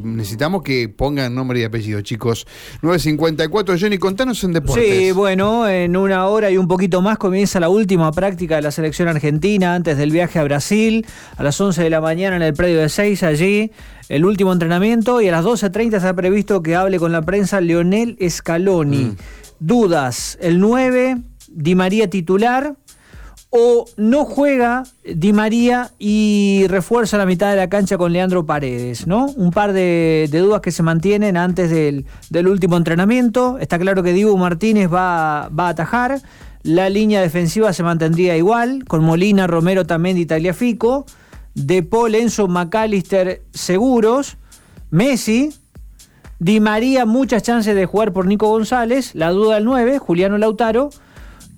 Necesitamos que pongan nombre y apellido, chicos. 954, Johnny, contanos en deportes. Sí, bueno, en una hora y un poquito más comienza la última práctica de la selección argentina antes del viaje a Brasil. A las 11 de la mañana en el predio de 6, allí el último entrenamiento. Y a las 12.30 está previsto que hable con la prensa Leonel Scaloni. Mm. Dudas, el 9, Di María titular o no juega Di María y refuerza la mitad de la cancha con Leandro Paredes, ¿no? Un par de, de dudas que se mantienen antes del, último entrenamiento. Está claro que Dibu Martínez va, va a atajar. La línea defensiva se mantendría igual, con Molina, Romero, Tamendi, Tagliafico. De Paul, Enzo, McAllister seguros. Messi, Di María, muchas chances de jugar por Nico González. La duda del 9, Juliano Lautaro.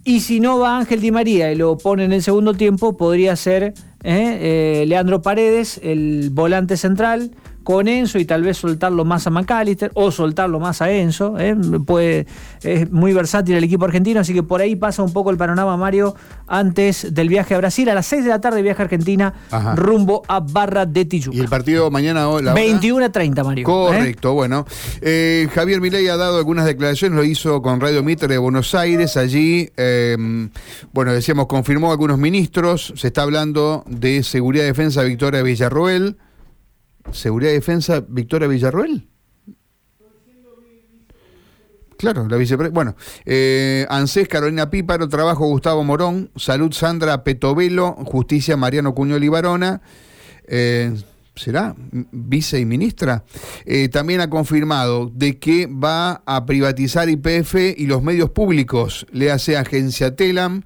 Y si no va Ángel Di María y lo pone en el segundo tiempo, podría ser eh, eh, Leandro Paredes, el volante central, con Enzo y tal vez soltarlo más a McAllister o soltarlo más a Enzo. ¿eh? Puede, es muy versátil el equipo argentino, así que por ahí pasa un poco el panorama, Mario, antes del viaje a Brasil. A las 6 de la tarde viaje a Argentina Ajá. rumbo a Barra de Tijuca. Y el partido mañana... La 21 a 30, Mario. Correcto, bueno. Eh, Javier Milei ha dado algunas declaraciones, lo hizo con Radio Mitre de Buenos Aires. Allí, eh, bueno, decíamos, confirmó algunos ministros. Se está hablando de seguridad y defensa Victoria Villarroel. Seguridad y Defensa, Victoria Villarroel. Claro, la vicepresidenta. Bueno, eh, ANSES, Carolina Píparo, Trabajo, Gustavo Morón, Salud, Sandra Petovelo, Justicia, Mariano Cuñol y Barona. Eh, ¿Será vice y ministra? Eh, también ha confirmado de que va a privatizar IPF y los medios públicos, le hace Agencia Telam,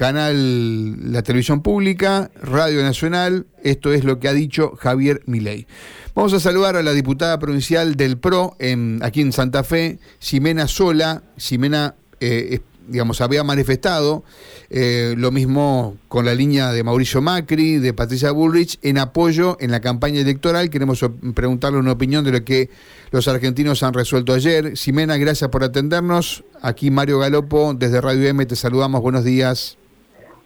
Canal La Televisión Pública, Radio Nacional. Esto es lo que ha dicho Javier Milei. Vamos a saludar a la diputada provincial del PRO aquí en Santa Fe, Ximena Sola. Ximena, eh, digamos, había manifestado eh, lo mismo con la línea de Mauricio Macri, de Patricia Bullrich, en apoyo en la campaña electoral. Queremos preguntarle una opinión de lo que los argentinos han resuelto ayer. Ximena, gracias por atendernos. Aquí Mario Galopo, desde Radio M, te saludamos. Buenos días.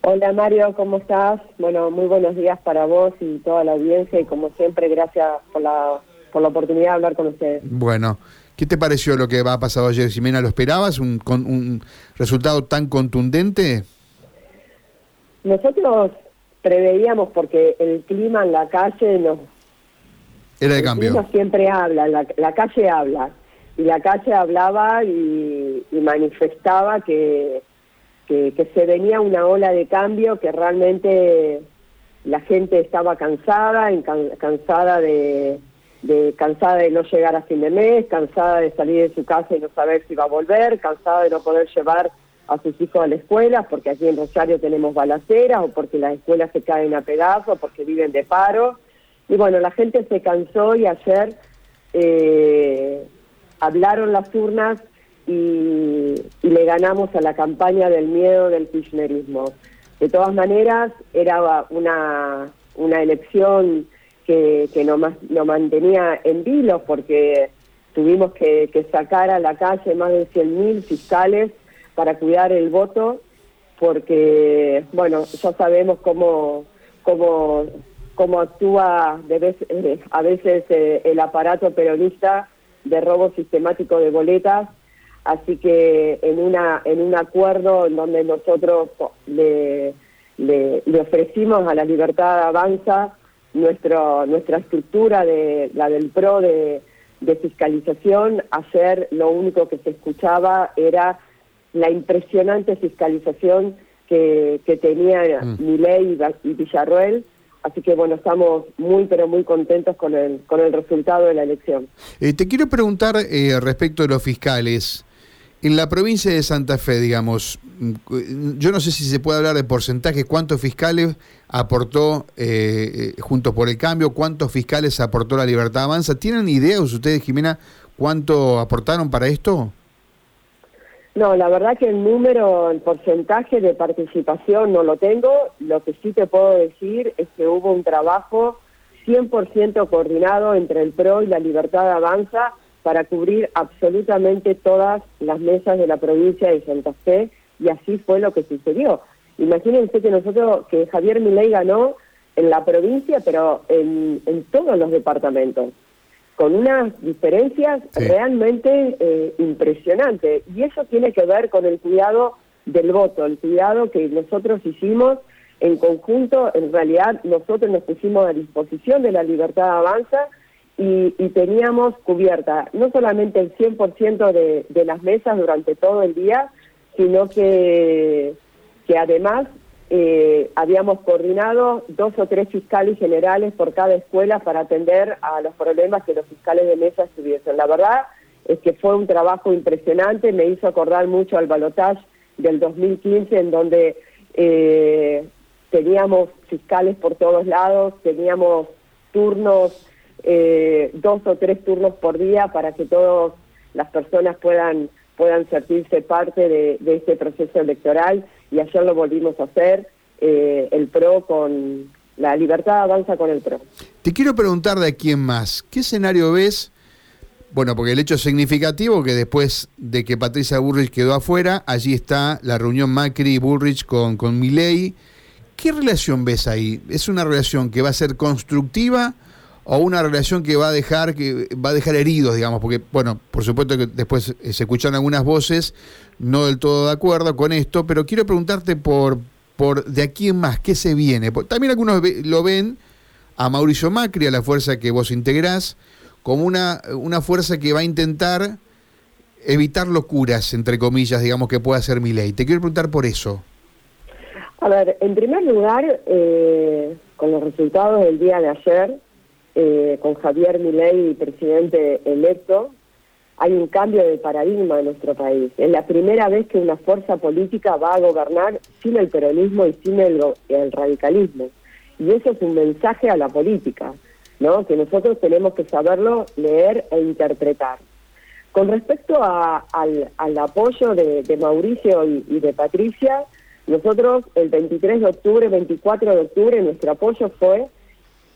Hola Mario, ¿cómo estás? Bueno, muy buenos días para vos y toda la audiencia y como siempre, gracias por la, por la oportunidad de hablar con ustedes. Bueno, ¿qué te pareció lo que ha pasado ayer, Ximena? ¿Lo esperabas? ¿Un, con, un resultado tan contundente? Nosotros preveíamos porque el clima en la calle nos... Era de cambio. El clima siempre habla, la, la calle habla. Y la calle hablaba y, y manifestaba que que, que, se venía una ola de cambio, que realmente la gente estaba cansada, cansada de, de, cansada de no llegar a fin de mes, cansada de salir de su casa y no saber si va a volver, cansada de no poder llevar a sus hijos a la escuela, porque aquí en Rosario tenemos balaceras, o porque las escuelas se caen a pedazos, porque viven de paro. Y bueno, la gente se cansó y ayer eh, hablaron las urnas y, y, le ganamos a la campaña del miedo del kirchnerismo. De todas maneras, era una, una elección que, que nos no mantenía en vilo porque tuvimos que, sacar a la calle más de 100.000 fiscales para cuidar el voto, porque, bueno, ya sabemos cómo, cómo, cómo actúa de vez, eh, a veces eh, el aparato peronista de robo sistemático de boletas así que en una en un acuerdo en donde nosotros le, le, le ofrecimos a la libertad avanza nuestro nuestra estructura de la del pro de, de fiscalización ayer lo único que se escuchaba era la impresionante fiscalización que, que tenía mm. Milei y Villarroel Así que bueno, estamos muy pero muy contentos con el, con el resultado de la elección. Eh, te quiero preguntar eh, respecto de los fiscales. En la provincia de Santa Fe, digamos, yo no sé si se puede hablar de porcentaje, cuántos fiscales aportó eh, Juntos por el Cambio, cuántos fiscales aportó la Libertad Avanza. ¿Tienen idea ustedes, Jimena, cuánto aportaron para esto? No, la verdad que el número, el porcentaje de participación no lo tengo. Lo que sí te puedo decir es que hubo un trabajo 100% coordinado entre el PRO y la Libertad Avanza para cubrir absolutamente todas las mesas de la provincia de Santa Fe y así fue lo que sucedió. Imagínense que nosotros, que Javier Milei ganó en la provincia, pero en, en todos los departamentos. con unas diferencias realmente eh, impresionantes. Y eso tiene que ver con el cuidado del voto, el cuidado que nosotros hicimos en conjunto, en realidad nosotros nos pusimos a disposición de la libertad avanza y, teníamos cubierta no solamente el 100% de, de las mesas durante todo el día, sino que, que además eh, habíamos coordinado dos o tres fiscales generales por cada escuela para atender a los problemas que los fiscales de mesa tuviesen. La verdad es que fue un trabajo impresionante, me hizo acordar mucho al balotaje del 2015 en donde eh, teníamos fiscales por todos lados, teníamos turnos, eh, dos o tres turnos por día para que todas las personas puedan puedan sentirse parte de, este proceso electoral y ayer lo volvimos a hacer, eh, el PRO con la libertad avanza con el PRO. Te quiero preguntar de quién más, ¿qué escenario ves? Bueno, porque el hecho significativo que después de que Patricia Burrich quedó afuera, allí está la reunión Macri y Burrich con, con Milei. ¿Qué relación ves ahí? ¿Es una relación que va a ser constructiva o una relación que va a dejar que va a dejar heridos, digamos, porque bueno, por supuesto que después eh, se escuchan algunas voces no del todo de acuerdo con esto, pero quiero preguntarte por por de aquí en más qué se viene. También algunos lo ven a Mauricio Macri, a la fuerza que vos integrás, como una una fuerza que va a intentar evitar locuras, entre comillas, digamos, que pueda hacer mi ley. Te quiero preguntar por eso. A ver, en primer lugar, eh, con los resultados del día de ayer, eh, con Javier Milei, presidente electo, hay un cambio de paradigma en nuestro país. Es la primera vez que una fuerza política va a gobernar sin el peronismo y sin el, radicalismo. Y eso es un mensaje a la política, ¿no? que nosotros tenemos que saberlo leer e interpretar. Con respecto al, apoyo de, Mauricio y, y, de Patricia, nosotros el 23 de octubre, 24 de octubre, nuestro apoyo fue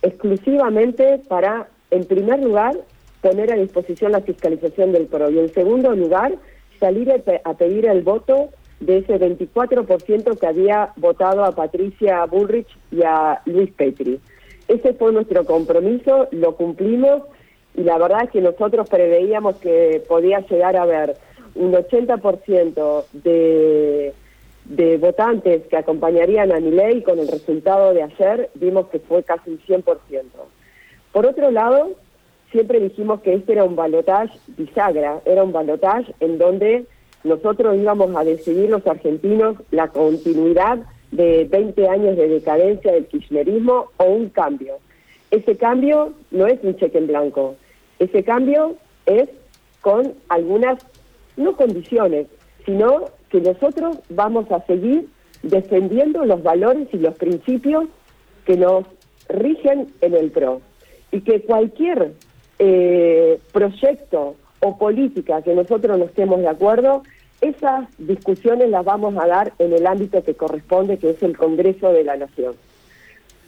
exclusivamente para, en primer lugar, poner a disposición la fiscalización del PRO y en segundo lugar, salir a pedir el voto de ese 24% que había votado a Patricia Bullrich y a Luis Petri. Ese fue nuestro compromiso, lo cumplimos y la verdad es que nosotros preveíamos que podía llegar a haber un 80% de de votantes que acompañarían a mi ley con el resultado de ayer, vimos que fue casi un 100%. Por otro lado, siempre dijimos que este era un balotaje bisagra, era un balotaje en donde nosotros íbamos a decidir los argentinos la continuidad de 20 años de decadencia del kirchnerismo o un cambio. Ese cambio no es un cheque en blanco, ese cambio es con algunas, no condiciones, sino que nosotros vamos a seguir defendiendo los valores y los principios que nos rigen en el PRO. Y que cualquier eh, proyecto o política que nosotros no estemos de acuerdo, esas discusiones las vamos a dar en el ámbito que corresponde, que es el Congreso de la Nación.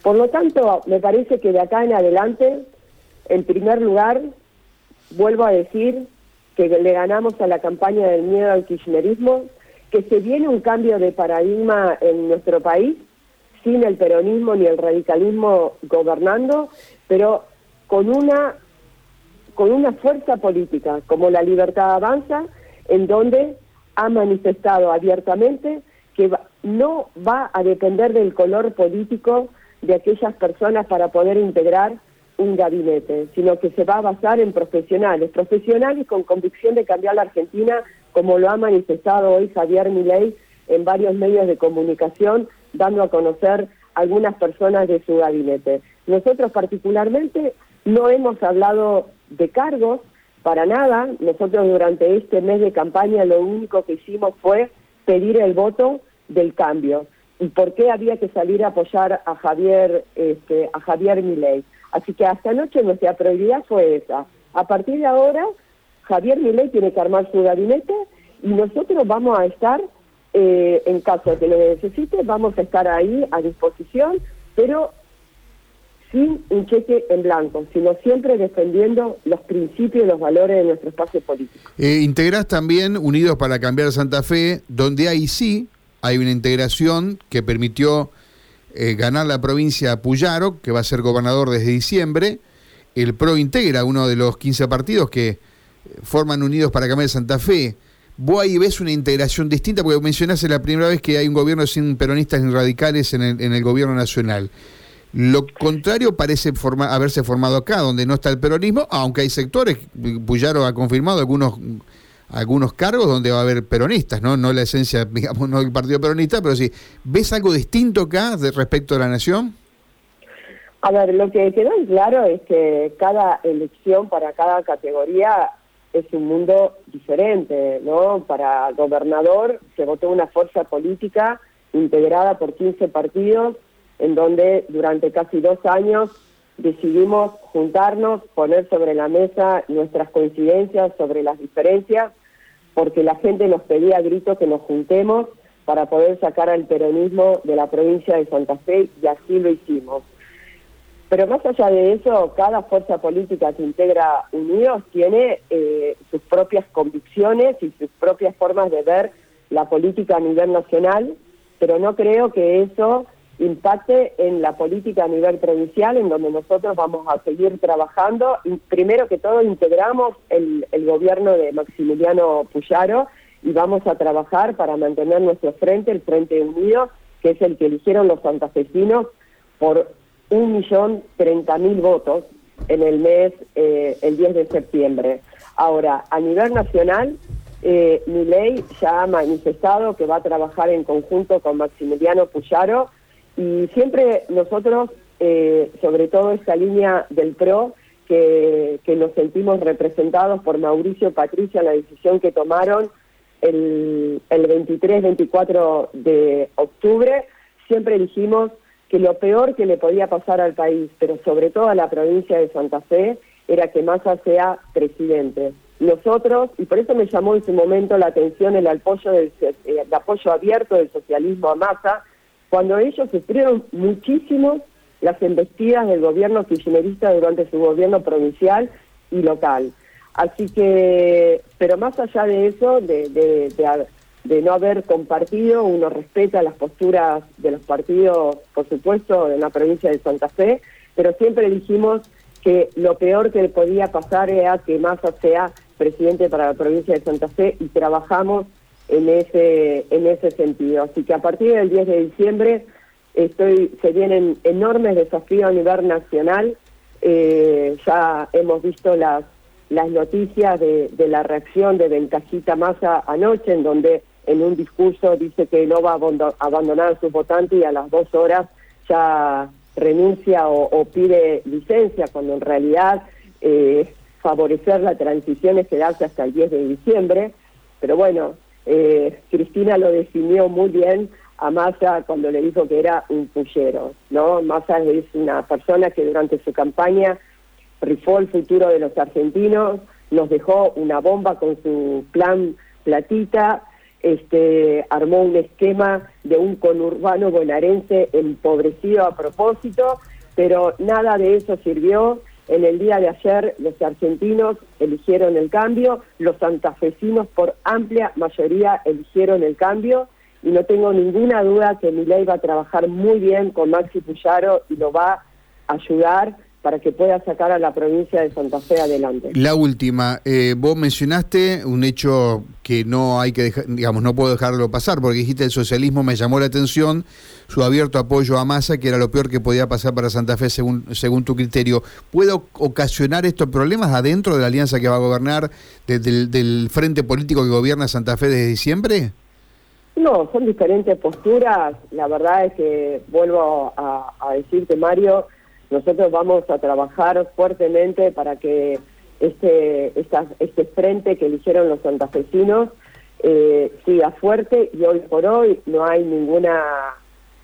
Por lo tanto, me parece que de acá en adelante, en primer lugar, vuelvo a decir que le ganamos a la campaña del miedo al kirchnerismo, que se viene un cambio de paradigma en nuestro país, sin el peronismo ni el radicalismo gobernando, pero con una, con una fuerza política como la Libertad Avanza, en donde ha manifestado abiertamente que no va a depender del color político de aquellas personas para poder integrar un gabinete, sino que se va a basar en profesionales, profesionales con convicción de cambiar la Argentina como lo ha manifestado hoy Javier Milei en varios medios de comunicación, dando a conocer algunas personas de su gabinete. Nosotros particularmente no hemos hablado de cargos para nada. Nosotros durante este mes de campaña lo único que hicimos fue pedir el voto del cambio. ¿Y por qué había que salir a apoyar a Javier, este, a Javier Milei? Así que hasta anoche nuestra prioridad fue esa. A partir de ahora Javier Milei tiene que armar su gabinete y nosotros vamos a estar, eh, en caso de que lo necesite, vamos a estar ahí a disposición, pero sin un cheque en blanco, sino siempre defendiendo los principios y los valores de nuestro espacio político. Eh, integrás también Unidos para Cambiar Santa Fe, donde ahí sí hay una integración que permitió eh, ganar la provincia Puyaro, que va a ser gobernador desde diciembre, el PRO integra uno de los 15 partidos que forman Unidos para Cambiar Santa Fe. ¿Vos ahí ves una integración distinta? Porque mencionaste la primera vez que hay un gobierno sin peronistas ni radicales en el, en el gobierno nacional. Lo contrario parece haberse formado acá, donde no está el peronismo, aunque hay sectores, Puyaro ha confirmado algunos algunos cargos donde va a haber peronistas, ¿no? No la esencia, digamos, no del partido peronista, pero sí. ¿Ves algo distinto acá de respecto a la nación? A ver, lo que quedó en claro es que cada elección para cada categoría es un mundo diferente, ¿no? Para gobernador se votó una fuerza política integrada por 15 partidos, en donde durante casi dos años decidimos juntarnos, poner sobre la mesa nuestras coincidencias sobre las diferencias, porque la gente nos pedía a gritos que nos juntemos para poder sacar al peronismo de la provincia de Santa Fe y así lo hicimos. Pero más allá de eso, cada fuerza política que integra Unidos tiene eh, sus propias convicciones y sus propias formas de ver la política a nivel nacional, pero no creo que eso impacte en la política a nivel provincial, en donde nosotros vamos a seguir trabajando. Primero que todo, integramos el, gobierno de Maximiliano Puyaro y vamos a trabajar para mantener nuestro frente, el Frente Unido, que es el que eligieron los santafesinos por un millón treinta mil votos en el mes, eh, el 10 de septiembre. Ahora, a nivel nacional, eh, mi ley ya ha manifestado que va a trabajar en conjunto con Maximiliano Puyaro y siempre nosotros, eh, sobre todo esta línea del PRO, que, que nos sentimos representados por Mauricio y Patricia en la decisión que tomaron el, el 23-24 de octubre, siempre dijimos que lo peor que le podía pasar al país, pero sobre todo a la provincia de Santa Fe, era que Massa sea presidente. Nosotros, y por eso me llamó en su momento la atención el apoyo, del, eh, el apoyo abierto del socialismo a Massa, cuando ellos sufrieron muchísimo las embestidas del gobierno kirchnerista durante su gobierno provincial y local. Así que, pero más allá de eso, de, de, de, no haber compartido, uno respeta las posturas de los partidos, por supuesto, en la provincia de Santa Fe, pero siempre dijimos que lo peor que podía pasar era que Massa sea presidente para la provincia de Santa Fe y trabajamos en ese en ese sentido. Así que a partir del 10 de diciembre estoy se vienen enormes desafíos a nivel nacional. Eh, ya hemos visto las las noticias de, de la reacción de Ventajita Massa anoche, en donde en un discurso dice que no va a abandonar a sus votantes y a las dos horas ya renuncia o, pide licencia, cuando en realidad eh, favorecer la transición es quedarse hasta el 10 de diciembre. Pero bueno, eh, Cristina lo definió muy bien a Massa cuando le dijo que era un pullero, ¿no? Massa es una persona que durante su campaña rifó el futuro de los argentinos, nos dejó una bomba con su plan platita, este, armó un esquema de un conurbano bonaerense empobrecido a propósito, pero nada de eso sirvió. En el día de ayer los argentinos eligieron el cambio, los santafesinos por amplia mayoría eligieron el cambio y no tengo ninguna duda que Milei va a trabajar muy bien con Maxi Puyaro y lo va a ayudar para que pueda sacar a la provincia de Santa Fe adelante. La última, eh, vos mencionaste un hecho que no hay que dejar, digamos, no puedo dejarlo pasar, porque dijiste el socialismo me llamó la atención, su abierto apoyo a Massa, que era lo peor que podía pasar para Santa Fe según, según tu criterio. ¿Puede ocasionar estos problemas adentro de la alianza que va a gobernar, del frente político que gobierna Santa Fe desde diciembre? No, son diferentes posturas. La verdad es que vuelvo a, a decirte, Mario, nosotros vamos a trabajar fuertemente para que este, este frente que eligieron los santafesinos eh, siga fuerte y hoy por hoy no hay ninguna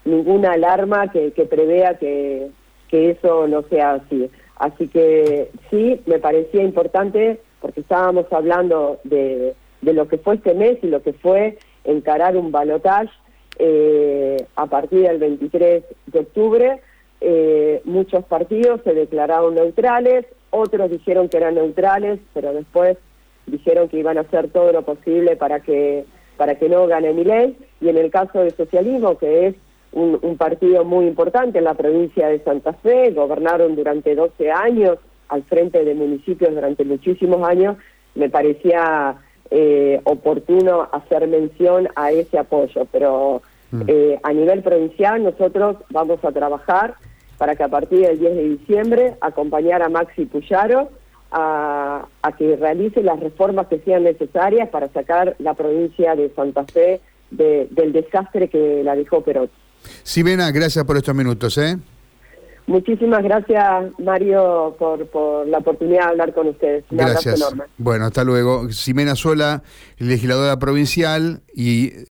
ninguna alarma que, que prevea que, que eso no sea así. Así que sí, me parecía importante porque estábamos hablando de, de lo que fue este mes y lo que fue encarar un balotaje eh, a partir del 23 de octubre eh, muchos partidos se declararon neutrales, otros dijeron que eran neutrales, pero después dijeron que iban a hacer todo lo posible para que para que no gane mi ley. Y en el caso del socialismo, que es un, partido muy importante en la provincia de Santa Fe, gobernaron durante 12 años al frente de municipios durante muchísimos años, me parecía eh, oportuno hacer mención a ese apoyo, pero mm. eh, a nivel provincial nosotros vamos a trabajar para que a partir del 10 de diciembre acompañar a Maxi Puyaro a, que realice las reformas que sean necesarias para sacar la provincia de Santa Fe del desastre que la dejó Perot. Simena, gracias por estos minutos. ¿eh? Muchísimas gracias, Mario, por, por la oportunidad de hablar con ustedes. Un gracias. Enorme. Bueno, hasta luego. Ximena Sola, legisladora provincial y